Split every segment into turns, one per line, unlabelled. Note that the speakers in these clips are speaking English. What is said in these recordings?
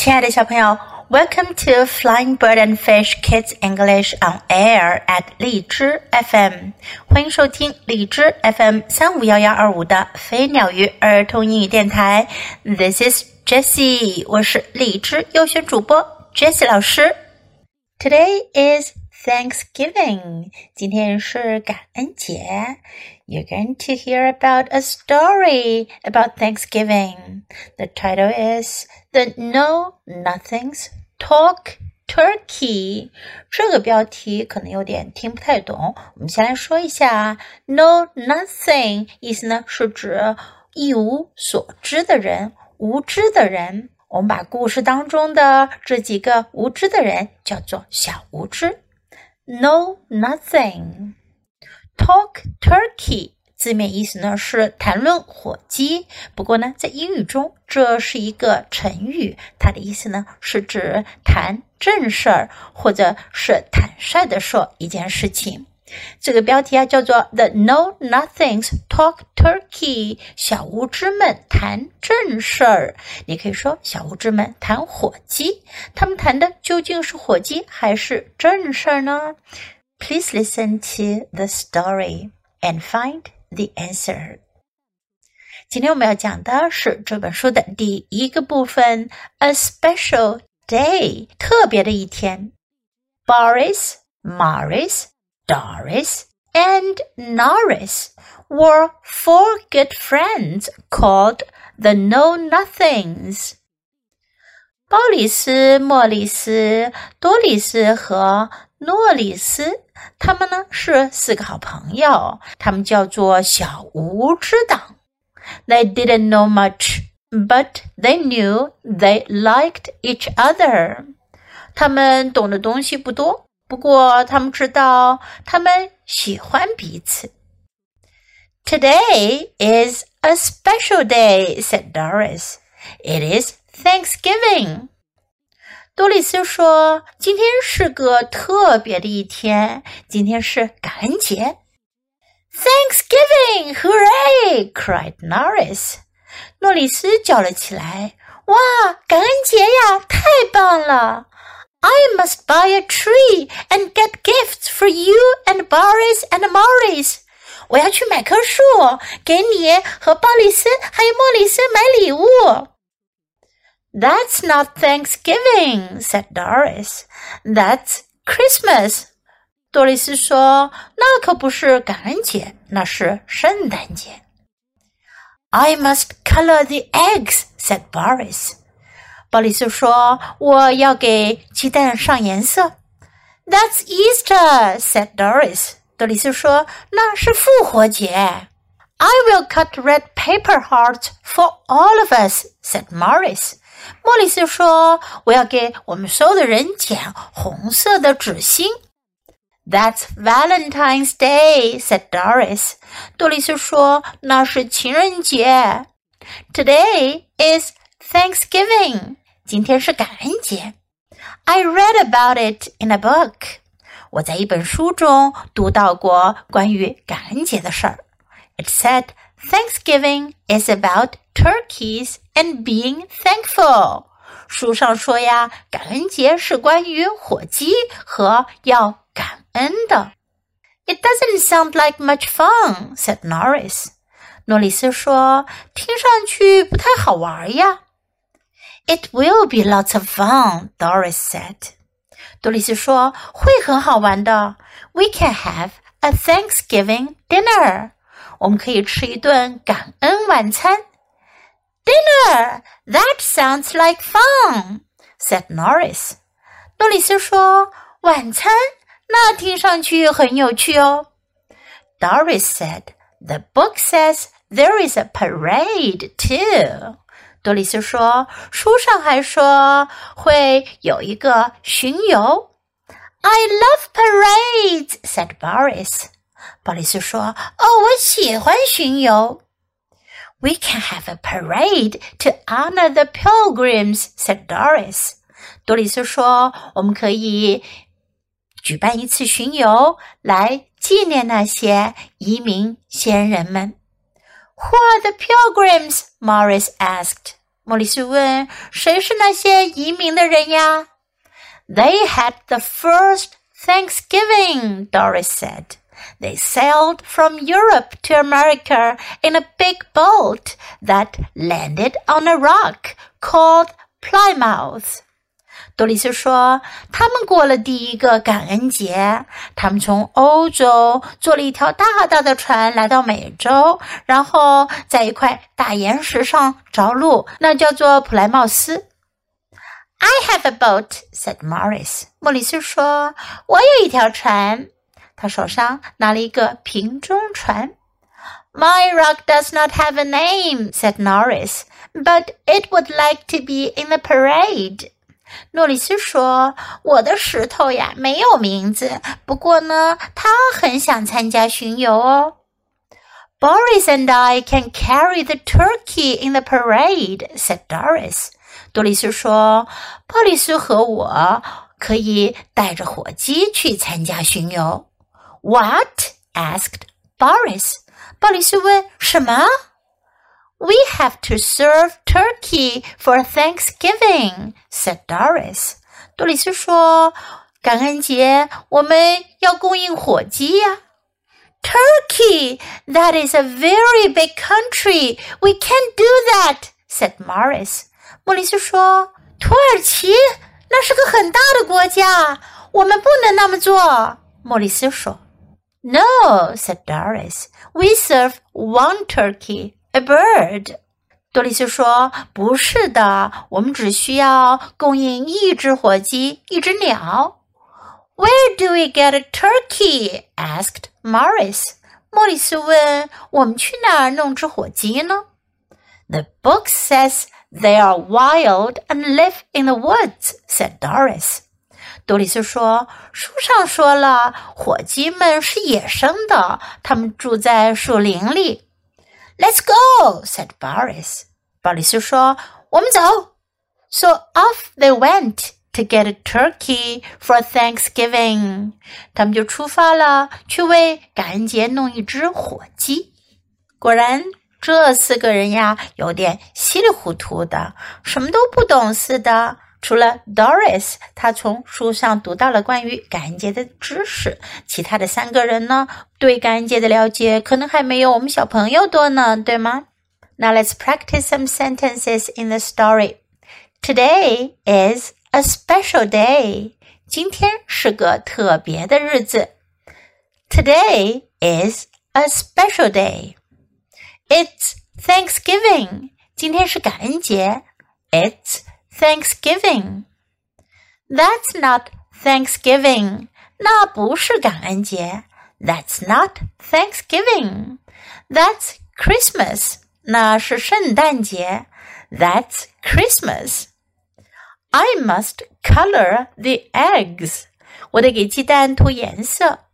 亲爱的小朋友，Welcome to Flying Bird and Fish Kids English on Air at 荔枝 FM，欢迎收听荔枝 FM 三五幺幺二五的飞鸟鱼儿童英语电台。This is Jessie，我是荔枝优选主播 Jessie 老师。Today is Thanksgiving. 今天是感恩节。You're going to hear about a story about Thanksgiving. The title is The Know-Nothing's Talk Turkey。这个标题可能有点听不太懂，我们先来说一下啊。Know nothing 意思呢是指一无所知的人，无知的人。我们把故事当中的这几个无知的人叫做小无知。No nothing. Talk turkey 字面意思呢是谈论火鸡，不过呢，在英语中这是一个成语，它的意思呢是指谈正事儿，或者是坦率的说一件事情。这个标题啊叫做 The No Nothings Talk Turkey，小无知们谈正事儿。你可以说小无知们谈火鸡，他们谈的究竟是火鸡还是正事儿呢？Please listen to the story and find the answer。今天我们要讲的是这本书的第一个部分，A special day，特别的一天。Boris Morris Doris and Norris were four good friends called the Know Nothings. 鲍里斯、莫里斯、多里斯和诺里斯，他们呢是四个好朋友，他们叫做小无知党。They didn't know much, but they knew they liked each other. 他们懂的东西不多， 不过他们知道，他们喜欢彼此。Today is a special day," said Doris. "It is Thanksgiving." 多丽丝说：“今天是个特别的一天，今天是感恩节。” Thanksgiving! Hooray! cried Norris. 诺里斯叫了起来：“哇，感恩节呀，太棒了！” ！” I must buy a tree and get gifts for you and Boris and Morris. 我要去买棵树，给你和鲍里斯还有莫里斯买礼物。That's not Thanksgiving," said Doris. "That's Christmas." 多丽丝说：“那可不是感恩节，那是圣诞节。” I must color the eggs," said Boris. 鲍里斯说：“我要给鸡蛋上颜色。” That's Easter," said Doris. 多丽丝说：“那是复活节。” I will cut red paper hearts for all of us," said Morris. 莫里斯说：“我要给我们所有的人剪红色的纸心。” That's Valentine's Day," said Doris. 多丽丝说：“那是情人节。” Today is Thanksgiving. 今天是感恩节。I read about it in a book. 我在一本书中读到过关于感恩节的事儿。It said Thanksgiving is about turkeys and being thankful. 书上说呀，感恩节是关于火鸡和要感恩的。It doesn't sound like much fun," said Norris. 诺里斯说：“听上去不太好玩呀。” It will be lots of fun, Doris said. 多丽丝说：“会很好玩的。We can have a Thanksgiving dinner. 我们可以吃一顿感恩晚餐。Dinner? That sounds like fun," said Norris. 诺里斯说：“晚餐？那听上去很有趣哦。” Doris said, "The book says there is a parade too." 多丽丝说：“书上还说会有一个巡游。” I love parades," said Boris. 鲍里斯说：“哦，我喜欢巡游。” We can have a parade to honor the pilgrims," said Doris. 多丽丝说：“我们可以举办一次巡游，来纪念那些移民先人们。” Who are the pilgrims? Morris asked. 莫里斯问：“谁是那些移民的人呀？” They had the first Thanksgiving, Doris said. They sailed from Europe to America in a big boat that landed on a rock called Plymouth. 多丽丝说：“他们过了第一个感恩节，他们从欧洲坐了一条大大的船来到美洲，然后在一块大岩石上着陆，那叫做普莱茂斯。” I have a boat," said Morris. 莫里斯说：“我有一条船。”他手上拿了一个瓶中船。My rock does not have a name," said Norris, "but it would like to be in the parade." 诺里斯说：“我的石头呀，没有名字。不过呢，他很想参加巡游哦。” Boris and I can carry the turkey in the parade," said Doris. 多丽丝说：“鲍里斯和我可以带着火鸡去参加巡游。” What? asked Boris. 鲍里斯问：“什么？” We have to serve turkey for Thanksgiving," said Doris. 多丽丝说：“感恩节我们要供应火鸡呀。” Turkey, that is a very big country. We can't do that, said Morris. 莫里斯说：“土耳其那是个很大的国家，我们不能那么做。”莫里斯说：“No,” said Doris. “We serve one turkey.” A bird，多丽丝说：“不是的，我们只需要供应一只火鸡，一只鸟。” Where do we get a turkey? asked Morris. 莫里斯问：“我们去哪儿弄只火鸡呢？”The book says they are wild and live in the woods," said Doris. 多丽丝说：“书上说了，火鸡们是野生的，它们住在树林里。” ” Let's go," said Boris. 鲍里斯说：“我们走。” So off they went to get a turkey for Thanksgiving. 他们就出发了，去为感恩节弄一只火鸡。果然，这四个人呀，有点稀里糊涂的，什么都不懂似的。除了 Doris，他从书上读到了关于感恩节的知识。其他的三个人呢，对感恩节的了解可能还没有我们小朋友多呢，对吗？Now let's practice some sentences in the story. Today is a special day. 今天是个特别的日子。Today is a special day. It's Thanksgiving. 今天是感恩节。It's Thanksgiving. That's not Thanksgiving. 那不是感恩节。That's not Thanksgiving. That's Christmas. 那是圣诞节。That's Christmas. I must color the eggs. 我得给鸡蛋涂颜色。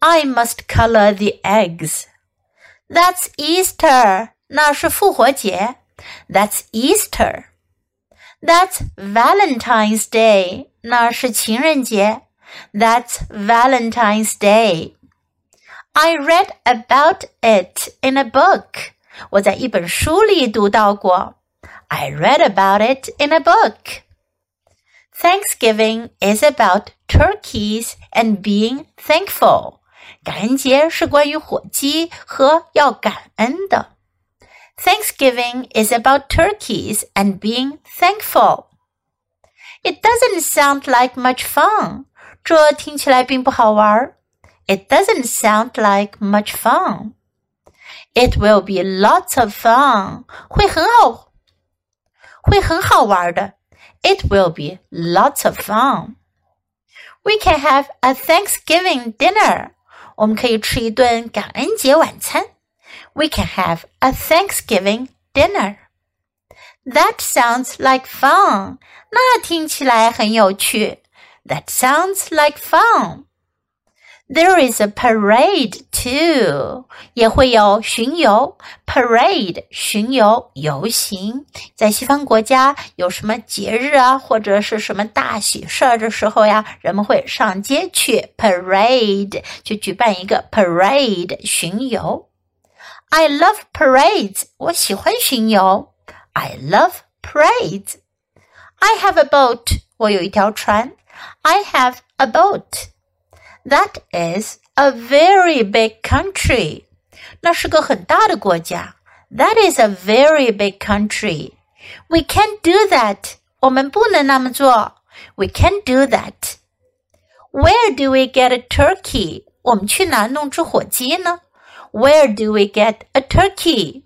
I must color the eggs. That's Easter. 那是复活节。That's Easter. That's Valentine's Day. 那是情人节。That's Valentine's Day. I read about it in a book. 我在一本书里读到过。I read about it in a book. Thanksgiving is about turkeys and being thankful. 感恩节是关于火鸡和要感恩的。 Thanksgiving is about turkeys and being thankful. It doesn't sound like much fun. 这听起来并不好玩。It doesn't sound like much fun. It will be lots of fun. 会很好，会很好玩的。It will be lots of fun. We can have a Thanksgiving dinner. 我们可以吃一顿感恩节晚餐。 we can have a Thanksgiving dinner. That sounds like fun. 那听起来很有趣。That sounds like fun. There is a parade too，也会有巡游。Parade 巡游游行，在西方国家有什么节日啊，或者是什么大喜事儿的时候呀，人们会上街去 parade，去举办一个 parade 巡游。 I love parades. 我喜欢巡游。I love parades. I have a boat. 我有一条船。I have a boat. That is a very big country. 那是个很大的国家。That is a very big country. We can't do that. 我们不能那么做。We can't do that. Where do we get a turkey? 我们去哪弄只火鸡呢 ？Where do we get a turkey?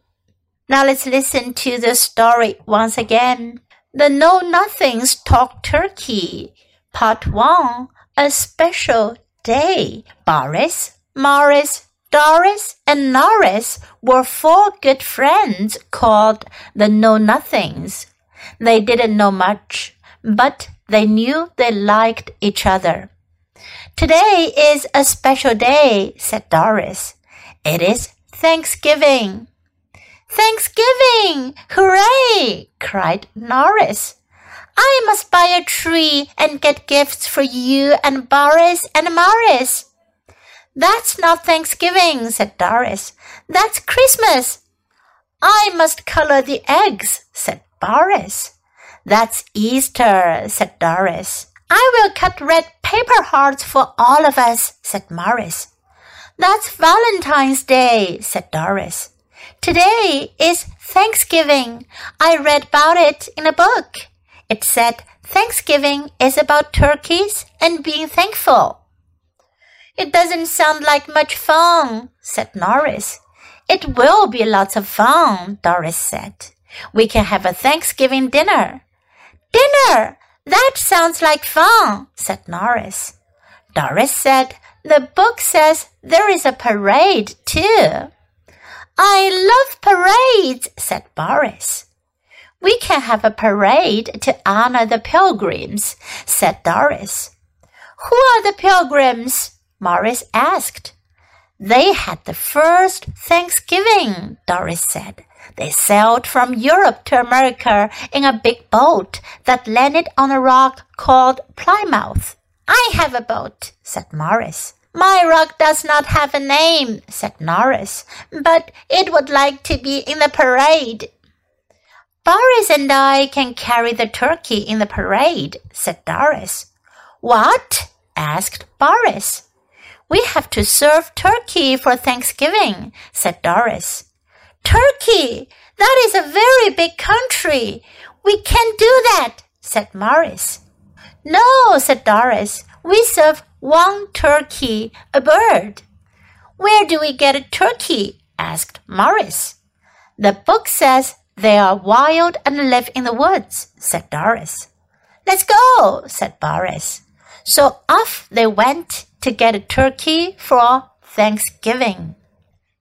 Now let's listen to the story once again. The Know Nothings Talk Turkey, Part 1 A Special Day. Boris, Morris, Doris, and Norris were four good friends called the Know Nothings. They didn't know much, but they knew they liked each other. Today is a special day, said Doris. It is Thanksgiving. Thanksgiving! Hooray! cried Norris. I must buy a tree and get gifts for you and Boris and Morris. That's not Thanksgiving, said Doris. That's Christmas. I must color the eggs, said Boris. That's Easter, said Doris. I will cut red paper hearts for all of us, said Morris. That's Valentine's Day, said Doris. Today is Thanksgiving. I read about it in a book. It said Thanksgiving is about turkeys and being thankful. It doesn't sound like much fun, said Norris. It will be lots of fun, Doris said. We can have a Thanksgiving dinner. Dinner! That sounds like fun, said Norris. Doris said, The book says there is a parade too. I love parades, said Boris. We can have a parade to honor the pilgrims, said Doris. Who are the pilgrims? Morris asked. They had the first Thanksgiving, Doris said. They sailed from Europe to America in a big boat that landed on a rock called Plymouth. I have a boat, said Morris. My rock does not have a name, said Norris, but it would like to be in the parade. Boris and I can carry the turkey in the parade, said Doris. What? asked Boris. We have to serve turkey for Thanksgiving, said Doris. Turkey! That is a very big country. We can't do that, said Morris. No, said Doris. We serve one turkey, a bird. Where do we get a turkey? asked Morris. The book says they are wild and live in the woods, said Doris. Let's go, said Boris. So off they went to get a turkey for Thanksgiving.